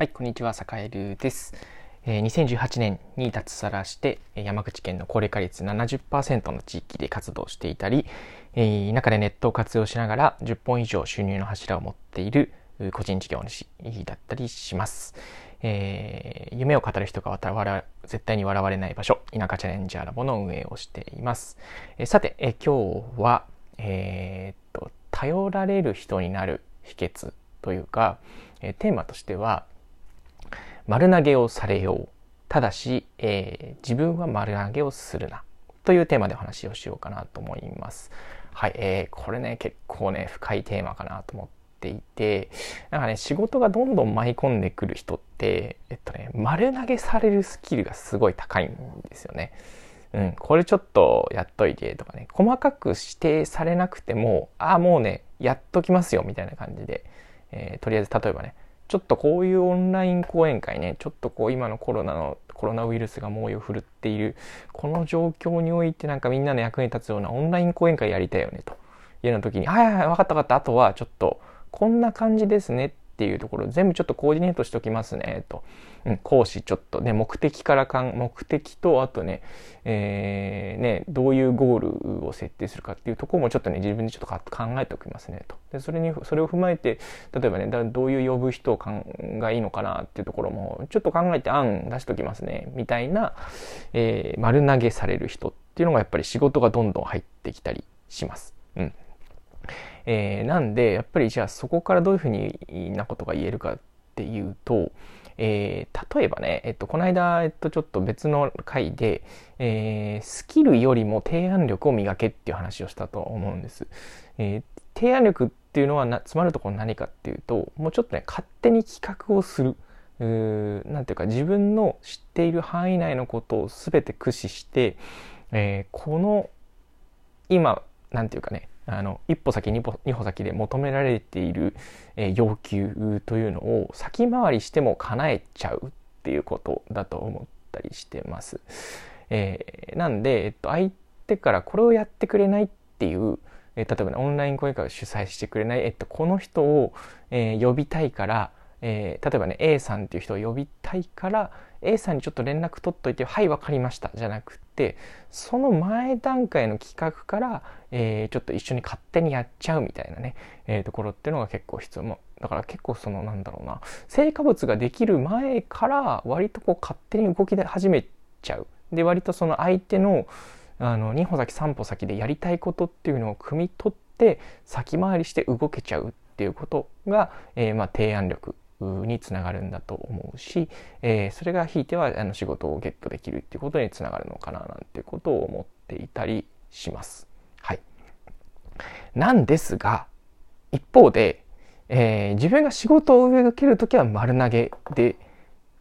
はい、こんにちは、坂井流です。えー、2018年に脱サラして、山口県の高齢化率70%の地域で活動していたり、えー、中でネットを活用しながら10本以上収入の柱を持っている個人事業主だったりします。夢を語る人が絶対に笑われない場所、田舎チャレンジャーラボの運営をしています。さて、今日は、えー、っと、頼られる人になる秘訣というか、テーマとしては、丸投げをされよう。ただし、えー、自分は丸投げをするな。というテーマでお話をしようかなと思います。はい、えー、これね、結構ね、深いテーマかなと思っていて、なんかね、仕事がどんどん舞い込んでくる人って、えっとね、丸投げされるスキルがすごい高いんですよね。うん、これちょっとやっといてとかね、細かく指定されなくても、ああ、もうね、やっときますよ、みたいな感じで、えー、とりあえず例えばね、ちょっとこういうオンライン講演会ね、ちょっとこう今のコロナの、コロナウイルスが猛威を振るっている、この状況においてなんかみんなの役に立つようなオンライン講演会やりたいよね、というような時に、はいはいはい、分かった分かった、あとはちょっと、こんな感じですねっていうところ全部ちょっとコーディネートしておきますねと、うん、講師ちょっとね目的からかん目的とあとね,、えー、ねどういうゴールを設定するかっていうところもちょっとね自分でちょっと考えておきますねと。でそれにそれを踏まえて例えばねだどういう呼ぶ人がいいのかなっていうところもちょっと考えて案出しておきますねみたいな、えー、丸投げされる人っていうのがやっぱり仕事がどんどん入ってきたりします。うん。えー、なんで、やっぱりじゃあそこからどういうふうになことが言えるかっていうと、えー、例えばね、えっと、この間、えっと、ちょっと別の回で、えー、スキルよりも提案力を磨けっていう話をしたと思うんです。え、提案力っていうのはな、詰まるところ何かっていうと、もうちょっとね、勝手に企画をする。うなんていうか、自分の知っている範囲内のことを全て駆使して、えー、この、今、なんていうかね、あの一歩先二歩二歩先で求められている、えー、要求というのを先回りしても叶えちゃうっていうことだと思ったりしてます。えー、なんで、えっと、相手からこれをやってくれないっていう、えー、例えば、ね、オンライン講演会を主催してくれない、えっと、この人を、えー、呼びたいから、えー、例えばね A さんっていう人を呼びたいから A さんにちょっと連絡取っといて「はい分かりました」じゃなくてその前段階の企画から、えー、ちょっと一緒に勝手にやっちゃうみたいなね、えー、ところっていうのが結構必要。もだから結構そのなんだろうな成果物ができる前から割とこう勝手に動き始めちゃう。で割とその相手のあの2歩先3歩先でやりたいことっていうのを汲み取って先回りして動けちゃうっていうことが、えー、まあ提案力。につながるんだと思うし、えー、それがひいてはあの仕事をゲットできるっていうことにつながるのかななんていうことを思っていたりします。はい。なんですが、一方で、えー、自分が仕事を受けるときは丸投げで、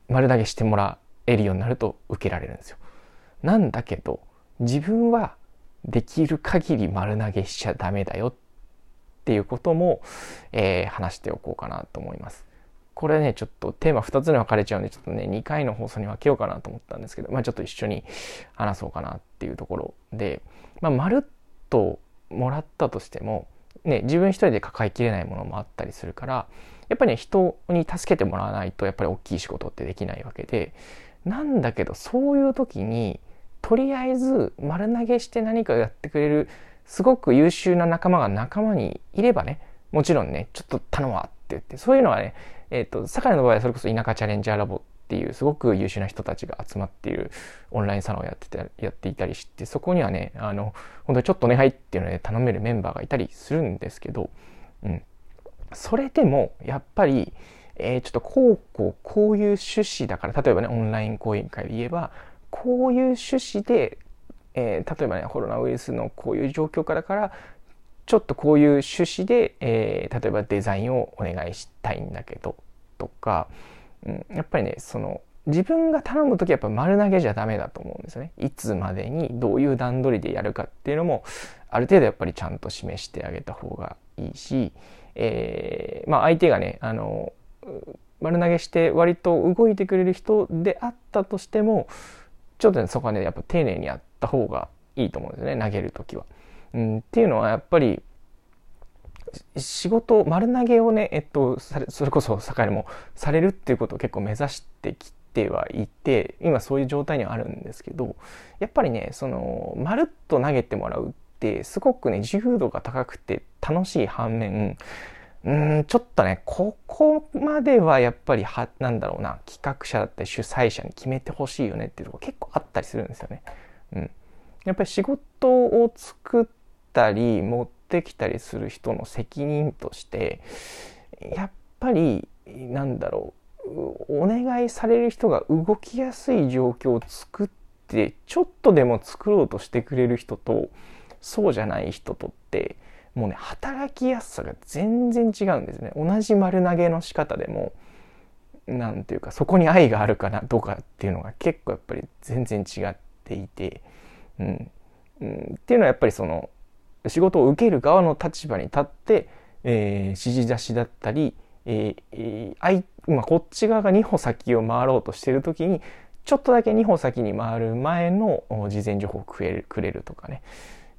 丸投げしてもらえるようになると受けられるんですよ。なんだけど、自分はできる限り丸投げしちゃダメだよっていうことも、えー、話しておこうかなと思います。これね、ちょっとテーマ2つに分かれちゃうんで、ちょっとね、2回の放送に分けようかなと思ったんですけど、まあちょっと一緒に話そうかなっていうところで、まあまるっともらったとしても、ね、自分一人で抱えきれないものもあったりするから、やっぱりね、人に助けてもらわないと、やっぱり大きい仕事ってできないわけで、なんだけど、そういう時に、とりあえず丸投げして何かやってくれる、すごく優秀な仲間が仲間にいればね、もちろんね、ちょっと頼むわって言って、そういうのはね、えっ、ー、と、坂井の場合はそれこそ田舎チャレンジャーラボっていうすごく優秀な人たちが集まっているオンラインサロンをやってて、やっていたりして、そこにはね、あの、本当にちょっとお願いっていうので頼めるメンバーがいたりするんですけど、うん。それでも、やっぱり、えー、ちょっとこうこうこういう趣旨だから例えばねオンライン講演会で言えばこういう趣旨で、えー、例えばねコロナウイルスのこういう状況からからちょっとこういう趣旨で、えー、例えばデザインをお願いしたいんだけどとか、うん、やっぱりねその自分が頼む時はやっぱ丸投げじゃダメだと思うんですよね。いつまでにどういう段取りでやるかっていうのもある程度やっぱりちゃんと示してあげた方がいいし、えー、まあ相手がねあの丸投げして割と動いてくれる人であったとしてもちょっとねそこはねやっぱ丁寧にやった方がいいと思うんですよね投げる時は。うん、っていうのはやっぱり仕事丸投げをね、えっと、それこそ坂井もされるっていうことを結構目指してきてはいて今そういう状態にはあるんですけどやっぱりねそのまるっと投げてもらうってすごくね自由度が高くて楽しい反面うんちょっとねここまではやっぱりはなんだろうな企画者だったり主催者に決めてほしいよねっていうとこ結構あったりするんですよね。うん、やっぱり仕事を作ったり持ってきたりする人の責任としてやっぱりなんだろうお願いされる人が動きやすい状況を作ってちょっとでも作ろうとしてくれる人とそうじゃない人とってもうね働きやすさが全然違うんですね。同じ丸投げの仕方でも何ていうかそこに愛があるかなどうかっていうのが結構やっぱり全然違っていて、うん、うん、っていうのはやっぱりその仕事を受ける側の立場に立って、えー、指示出しだったり、えー、あ今こっち側が2歩先を回ろうとしてる時にちょっとだけ2歩先に回る前の事前情報をくれるくれるとかね、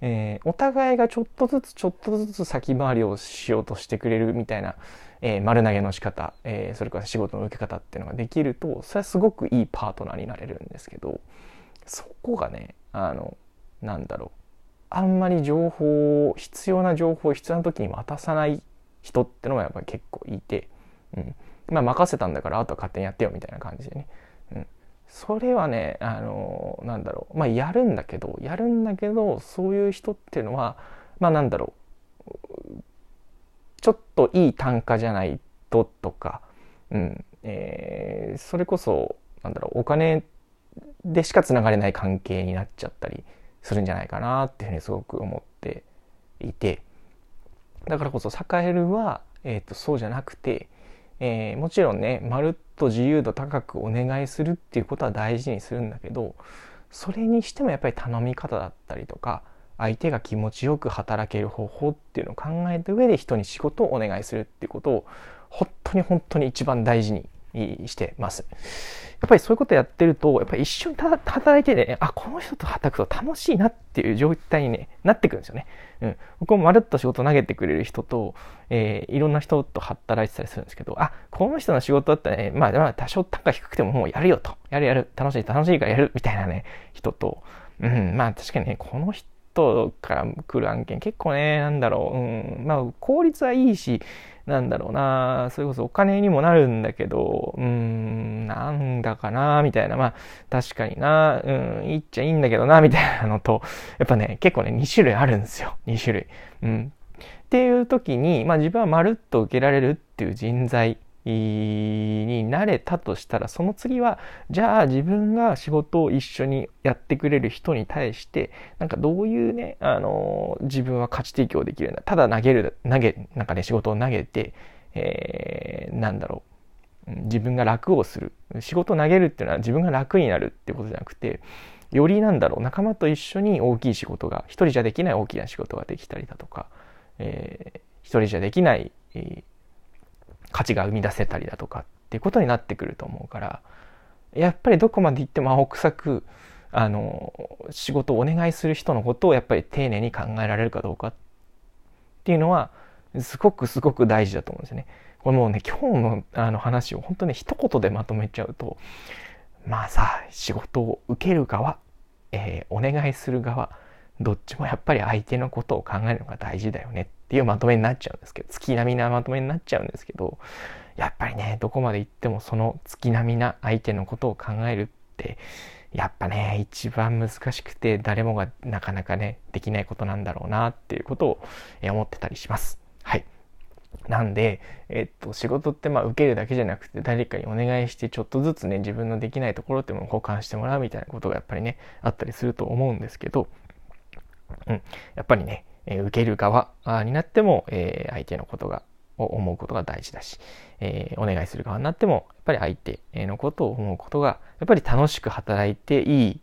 えー、お互いがちょっとずつちょっとずつ先回りをしようとしてくれるみたいな、えー、丸投げの仕方、えー、それから仕事の受け方っていうのができるとそれはすごくいいパートナーになれるんですけどそこがねあのなんだろう。あんまり情報を必要な情報を必要な時に渡さない人ってのがやっぱり結構いて、うん、まあ任せたんだからあとは勝手にやってよみたいな感じでね、うん、それはねあのなんだろう。まあやるんだけどやるんだけどそういう人っていうのはまあなんだろう。ちょっといい単価じゃないととか、うん。えー、それこそなんだろう。お金でしかつながれない関係になっちゃったりするんじゃないかなっていうふうにすごく思っていて。だからこそサカエルは、えーとそうじゃなくてえー、もちろんねまるっと自由度高くお願いするっていうことは大事にするんだけどそれにしてもやっぱり頼み方だったりとか相手が気持ちよく働ける方法っていうのを考えた上で人に仕事をお願いするっていうことを本当に本当に一番大事にしてます。やっぱりそういうことやってると、やっぱり一緒に働いてね、あ、この人と働くと楽しいなっていう状態に、ね、なってくるんですよね。うん。僕もまるっと仕事投げてくれる人と、えー、いろんな人と働いてたりするんですけど、あ、この人の仕事だったらね、まあ、まあ、多少単価低くてももうやるよと。やるやる。楽しい、楽しいからやる。みたいなね、人と、うん、まあ確かにね、この人から来る案件結構ね、なんだろう、うん、まあ効率はいいし、なんだろうな、それこそお金にもなるんだけど、うーん、なんだかな、みたいな、まあ、確かにな、うん、いいっちゃいいんだけどな、みたいなのと、やっぱね、結構ね、2種類あるんですよ。2種類。うん。っていう時に、まあ自分はまるっと受けられるっていう人材。になれたとしたらその次はじゃあ自分が仕事を一緒にやってくれる人に対してなんかどういうねあの自分は価値提供できるんだただ投げる投げなんかね仕事を投げて、えー、なんだろう。自分が楽をする。仕事を投げるっていうのは自分が楽になるってことじゃなくてよりなんだろう仲間と一緒に大きい仕事が一人じゃできない大きな仕事ができたりだとか、えー、一人じゃできない、えー価値が生み出せたりだとかっていうことになってくると思うからやっぱりどこまで行っても青臭くあの仕事をお願いする人のことをやっぱり丁寧に考えられるかどうかっていうのはすごくすごく大事だと思うんですよね。これもうね今日のあの話を本当に一言でまとめちゃうとまあさ仕事を受ける側、えー、お願いする側どっちもやっぱり相手のことを考えるのが大事だよねっていうまとめになっちゃうんですけど、月並みなまとめになっちゃうんですけど、やっぱりね、どこまで行ってもその月並みな相手のことを考えるって、やっぱね、一番難しくて誰もがなかなかね、できないことなんだろうなっていうことを思ってたりします。はい。なんで、えっと、仕事ってまあ受けるだけじゃなくて誰かにお願いしてちょっとずつね、自分のできないところっていうのを交換してもらうみたいなことがやっぱりね、あったりすると思うんですけど、うん、やっぱりね、え受ける側になっても、え相手のことがを思うことが大事だし、え、お願いする側になってもやっぱり相手のことを思うことがやっぱり楽しく働いていい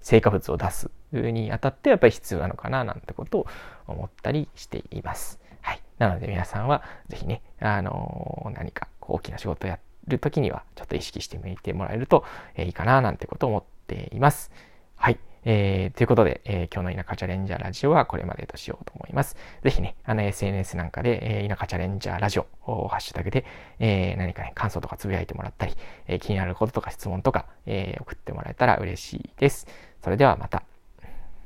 成果物を出すにあたってやっぱり必要なのかななんてことを思ったりしています。はい。なので皆さんは是非ね、あのー、何か大きな仕事をやるときにはちょっと意識してみてもらえるといいかななんてことを思っています。はい。えー、ということで、えー、今日の田舎チャレンジャーラジオはこれまでとしようと思います。ぜひね、あの SNS なんかで、えー、田舎チャレンジャーラジオをハッシュタグで、えー、何かね、感想とかつぶやいてもらったり、えー、気になることとか質問とか、えー、送ってもらえたら嬉しいです。それではまた。